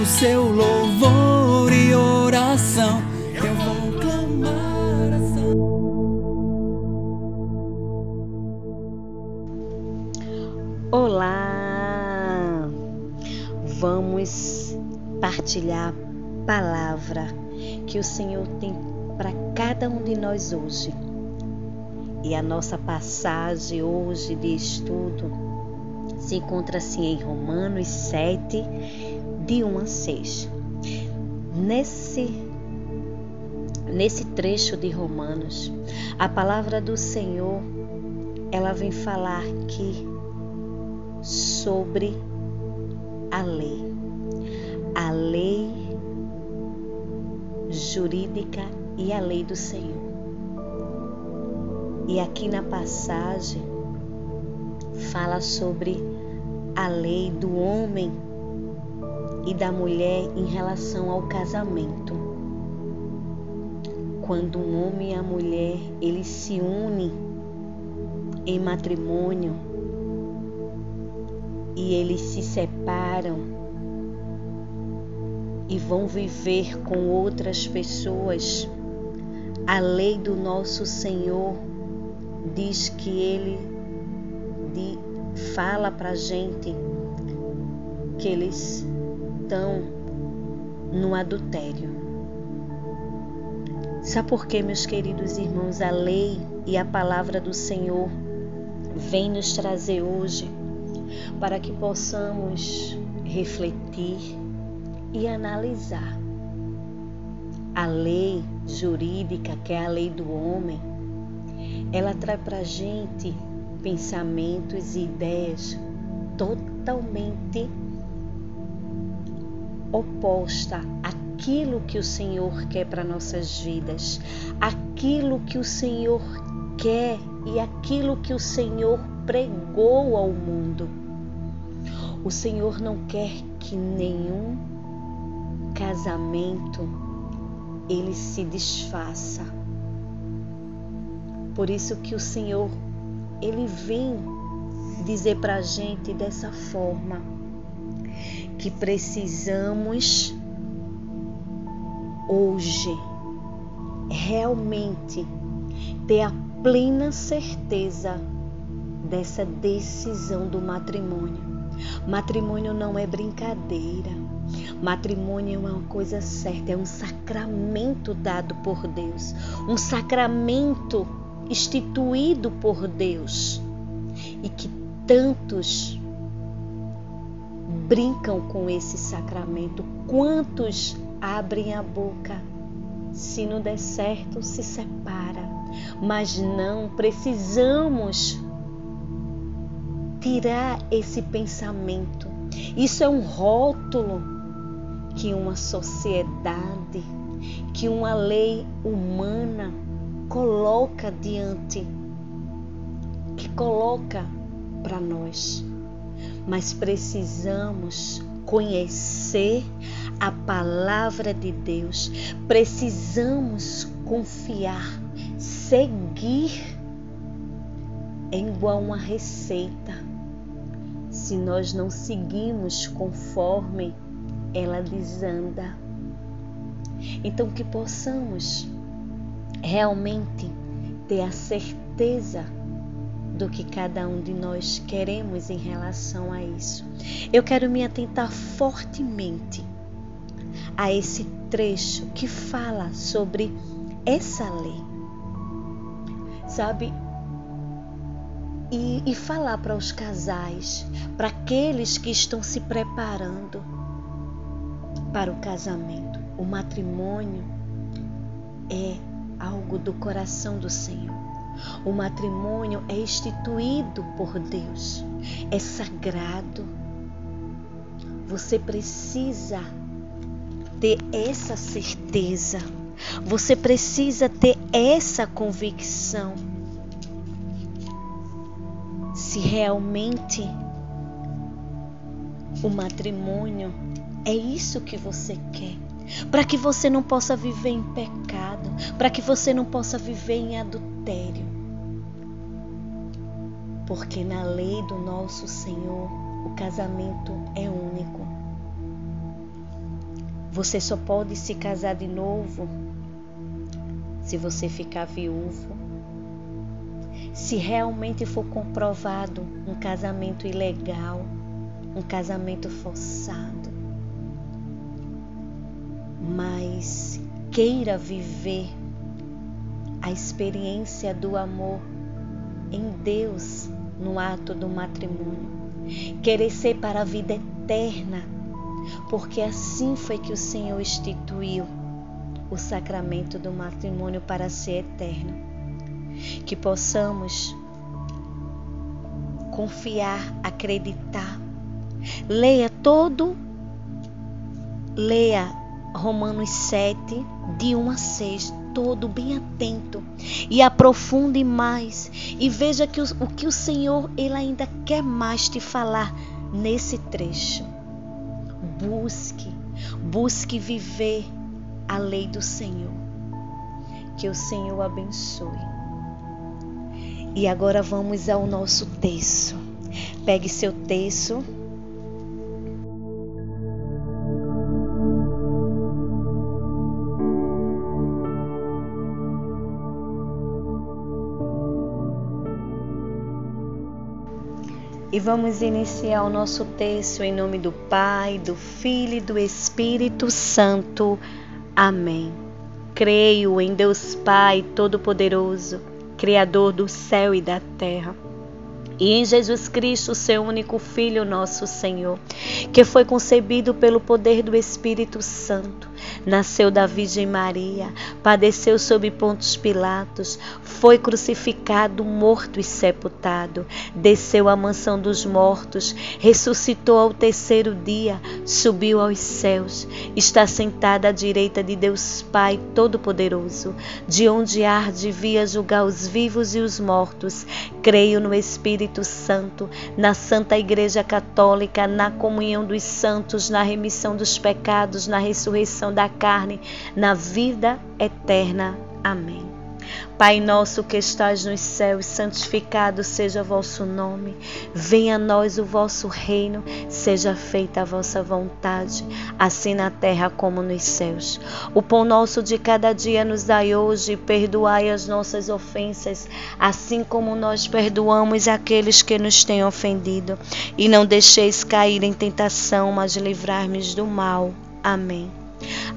O seu louvor e oração. Eu vou clamar a São Olá! Vamos partilhar a palavra que o Senhor tem para cada um de nós hoje. E a nossa passagem hoje de estudo se encontra-se em Romanos 7, de 1 a 6. Nesse, nesse trecho de Romanos, a palavra do Senhor ela vem falar que sobre a lei. A lei jurídica e a lei do Senhor. E aqui na passagem fala sobre a lei do homem e da mulher em relação ao casamento. Quando um homem e a mulher eles se unem em matrimônio, e eles se separam e vão viver com outras pessoas, a lei do nosso Senhor diz que ele de, fala para gente que eles estão no adultério. Sabe por quê, meus queridos irmãos? A lei e a palavra do Senhor vem nos trazer hoje para que possamos refletir e analisar. A lei jurídica, que é a lei do homem, ela traz para a gente pensamentos e ideias totalmente oposta àquilo que o Senhor quer para nossas vidas, aquilo que o Senhor quer e aquilo que o Senhor pregou ao mundo. O Senhor não quer que nenhum casamento ele se desfaça. Por isso que o Senhor ele vem dizer para a gente dessa forma que precisamos hoje realmente ter a plena certeza dessa decisão do matrimônio. Matrimônio não é brincadeira. Matrimônio é uma coisa certa, é um sacramento dado por Deus, um sacramento instituído por Deus e que tantos brincam com esse sacramento, quantos abrem a boca, se não der certo, se separa. Mas não precisamos tirar esse pensamento. Isso é um rótulo que uma sociedade, que uma lei humana coloca diante, que coloca para nós. Mas precisamos conhecer a palavra de Deus, precisamos confiar, seguir é igual uma receita se nós não seguimos conforme ela desanda. Então, que possamos realmente ter a certeza do que cada um de nós queremos em relação a isso. Eu quero me atentar fortemente a esse trecho que fala sobre essa lei. Sabe? E, e falar para os casais, para aqueles que estão se preparando para o casamento. O matrimônio é algo do coração do Senhor. O matrimônio é instituído por Deus, é sagrado. Você precisa ter essa certeza, você precisa ter essa convicção. Se realmente o matrimônio é isso que você quer, para que você não possa viver em pecado, para que você não possa viver em adultério. Porque na lei do nosso Senhor, o casamento é único. Você só pode se casar de novo se você ficar viúvo. Se realmente for comprovado um casamento ilegal, um casamento forçado. Mas queira viver a experiência do amor em Deus no ato do matrimônio. Querer ser para a vida eterna, porque assim foi que o Senhor instituiu o sacramento do matrimônio para ser eterno. Que possamos confiar, acreditar. Leia todo, leia Romanos 7, de 1 a 6, todo bem atento e aprofunde mais e veja que o, o que o Senhor ele ainda quer mais te falar nesse trecho. Busque, busque viver a lei do Senhor. Que o Senhor abençoe. E agora vamos ao nosso texto. Pegue seu texto E vamos iniciar o nosso texto em nome do Pai, do Filho e do Espírito Santo. Amém. Creio em Deus Pai Todo-Poderoso, Criador do céu e da terra e em Jesus Cristo, seu único Filho, nosso Senhor, que foi concebido pelo poder do Espírito Santo, nasceu da Virgem Maria, padeceu sob Pontos Pilatos, foi crucificado, morto e sepultado, desceu à mansão dos mortos, ressuscitou ao terceiro dia, subiu aos céus, está sentado à direita de Deus Pai Todo-Poderoso, de onde há de vir julgar os vivos e os mortos. Creio no Espírito Espírito Santo, na Santa Igreja Católica, na comunhão dos santos, na remissão dos pecados, na ressurreição da carne, na vida eterna. Amém. Pai nosso que estás nos céus, santificado seja o vosso nome. Venha a nós o vosso reino, seja feita a vossa vontade, assim na terra como nos céus. O pão nosso de cada dia nos dai hoje, perdoai as nossas ofensas, assim como nós perdoamos aqueles que nos têm ofendido, e não deixeis cair em tentação, mas livrar-nos do mal. Amém.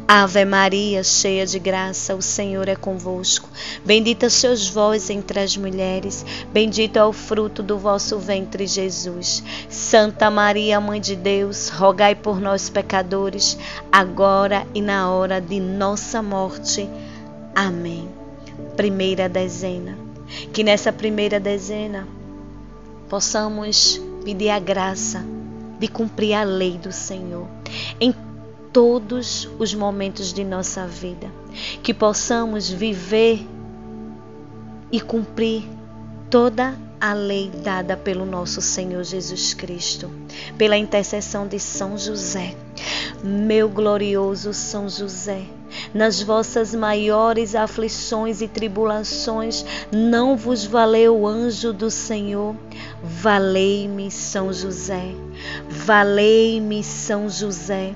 Ave Maria, cheia de graça, o Senhor é convosco. Bendita sois vós entre as mulheres, bendito é o fruto do vosso ventre, Jesus. Santa Maria, Mãe de Deus, rogai por nós, pecadores, agora e na hora de nossa morte. Amém. Primeira dezena. Que nessa primeira dezena possamos pedir a graça de cumprir a lei do Senhor. Em todos os momentos de nossa vida, que possamos viver e cumprir toda a lei dada pelo nosso Senhor Jesus Cristo, pela intercessão de São José. Meu glorioso São José, nas vossas maiores aflições e tribulações, não vos valeu o anjo do Senhor? Valei-me, São José. Valei-me, São José.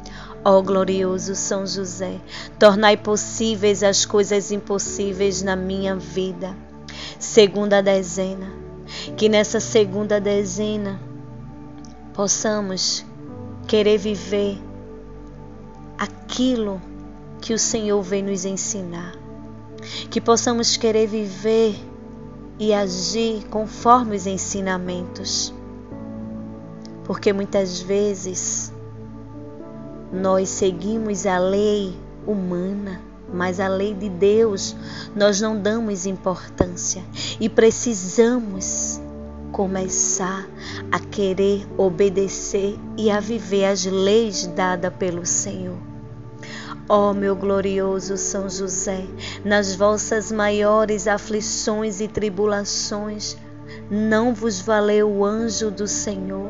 Ó glorioso São José, tornai possíveis as coisas impossíveis na minha vida. Segunda dezena, que nessa segunda dezena possamos querer viver aquilo que o Senhor vem nos ensinar. Que possamos querer viver e agir conforme os ensinamentos. Porque muitas vezes nós seguimos a lei humana, mas a lei de Deus nós não damos importância e precisamos começar a querer obedecer e a viver as leis dadas pelo Senhor. Ó oh, meu glorioso São José, nas vossas maiores aflições e tribulações, não vos valeu o anjo do Senhor?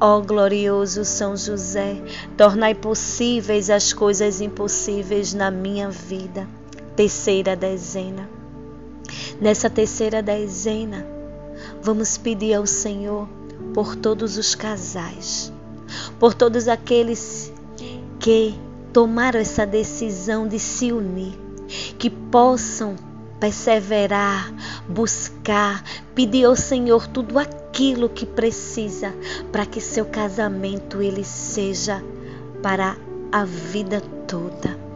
Ó oh, glorioso São José, tornai possíveis as coisas impossíveis na minha vida. Terceira dezena. Nessa terceira dezena, vamos pedir ao Senhor por todos os casais, por todos aqueles que tomaram essa decisão de se unir, que possam perseverar, buscar, pedir ao Senhor tudo aquilo que precisa para que seu casamento ele seja para a vida toda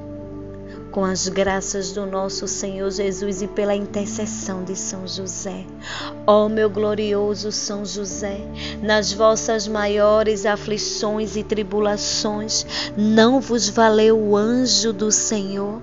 com as graças do nosso Senhor Jesus e pela intercessão de São José. Ó meu glorioso São José, nas vossas maiores aflições e tribulações, não vos valeu o anjo do Senhor?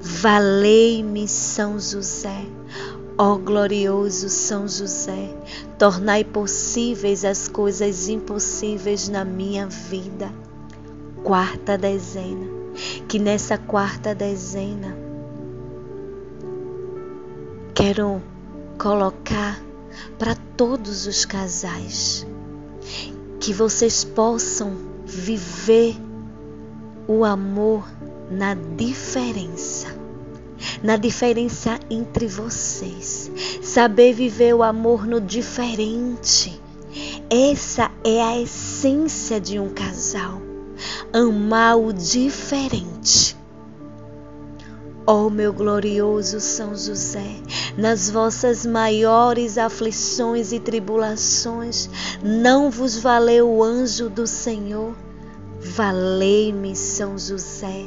valei-me São José. Ó glorioso São José, tornai possíveis as coisas impossíveis na minha vida. Quarta dezena, que nessa quarta dezena quero colocar para todos os casais que vocês possam viver o amor na diferença, na diferença entre vocês, saber viver o amor no diferente. Essa é a essência de um casal, amar o diferente. Ó oh, meu glorioso São José, nas vossas maiores aflições e tribulações, não vos valeu o anjo do Senhor? Valei-me, São José,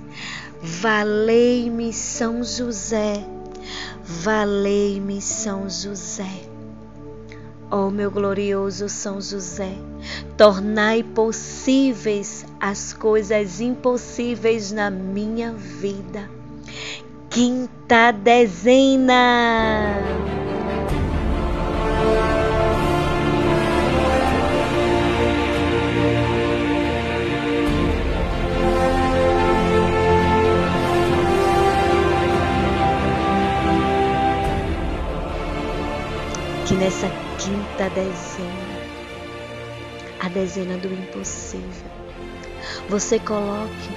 valei-me São José, valei-me São José. Ó oh, meu glorioso São José, tornai possíveis as coisas impossíveis na minha vida quinta dezena. Quinta dezena, a dezena do impossível. Você coloque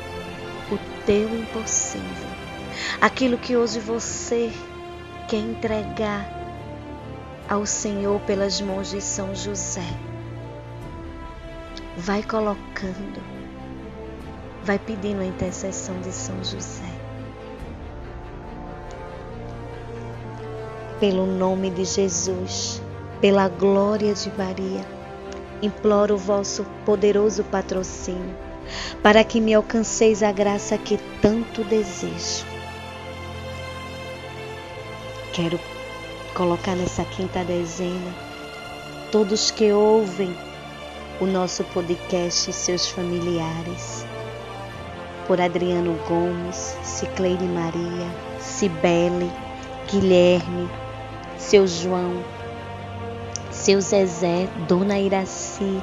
o teu impossível, aquilo que hoje você quer entregar ao Senhor pelas mãos de São José. Vai colocando, vai pedindo a intercessão de São José. Pelo nome de Jesus, pela glória de Maria, imploro o vosso poderoso patrocínio para que me alcanceis a graça que tanto desejo. Quero colocar nessa quinta dezena todos que ouvem o nosso podcast e seus familiares. Por Adriano Gomes, Cicleide Maria, Cibele, Guilherme, seu João, seu Zezé, Dona Iraci,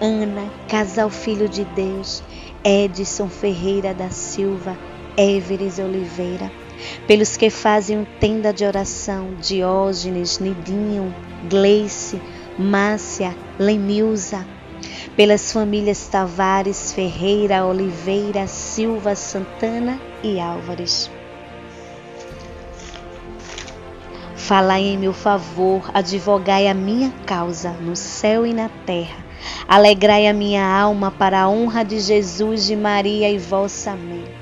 Ana, Casal Filho de Deus, Edson Ferreira da Silva, Éveres Oliveira, pelos que fazem tenda de oração, Diógenes, Nidinho, Gleice, Márcia, Lenilza, pelas famílias Tavares, Ferreira, Oliveira, Silva, Santana e Álvares. Falai em meu favor, advogai a minha causa no céu e na terra. Alegrai a minha alma para a honra de Jesus, de Maria e vossa Amém.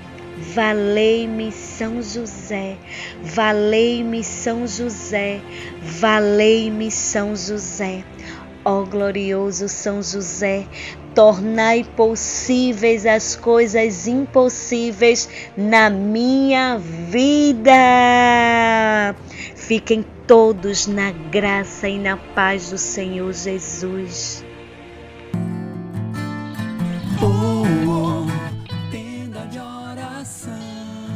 Valei-me São José, valei-me São José, valei-me São José. Ó glorioso São José, tornai possíveis as coisas impossíveis na minha vida. Fiquem todos na graça e na paz do Senhor Jesus.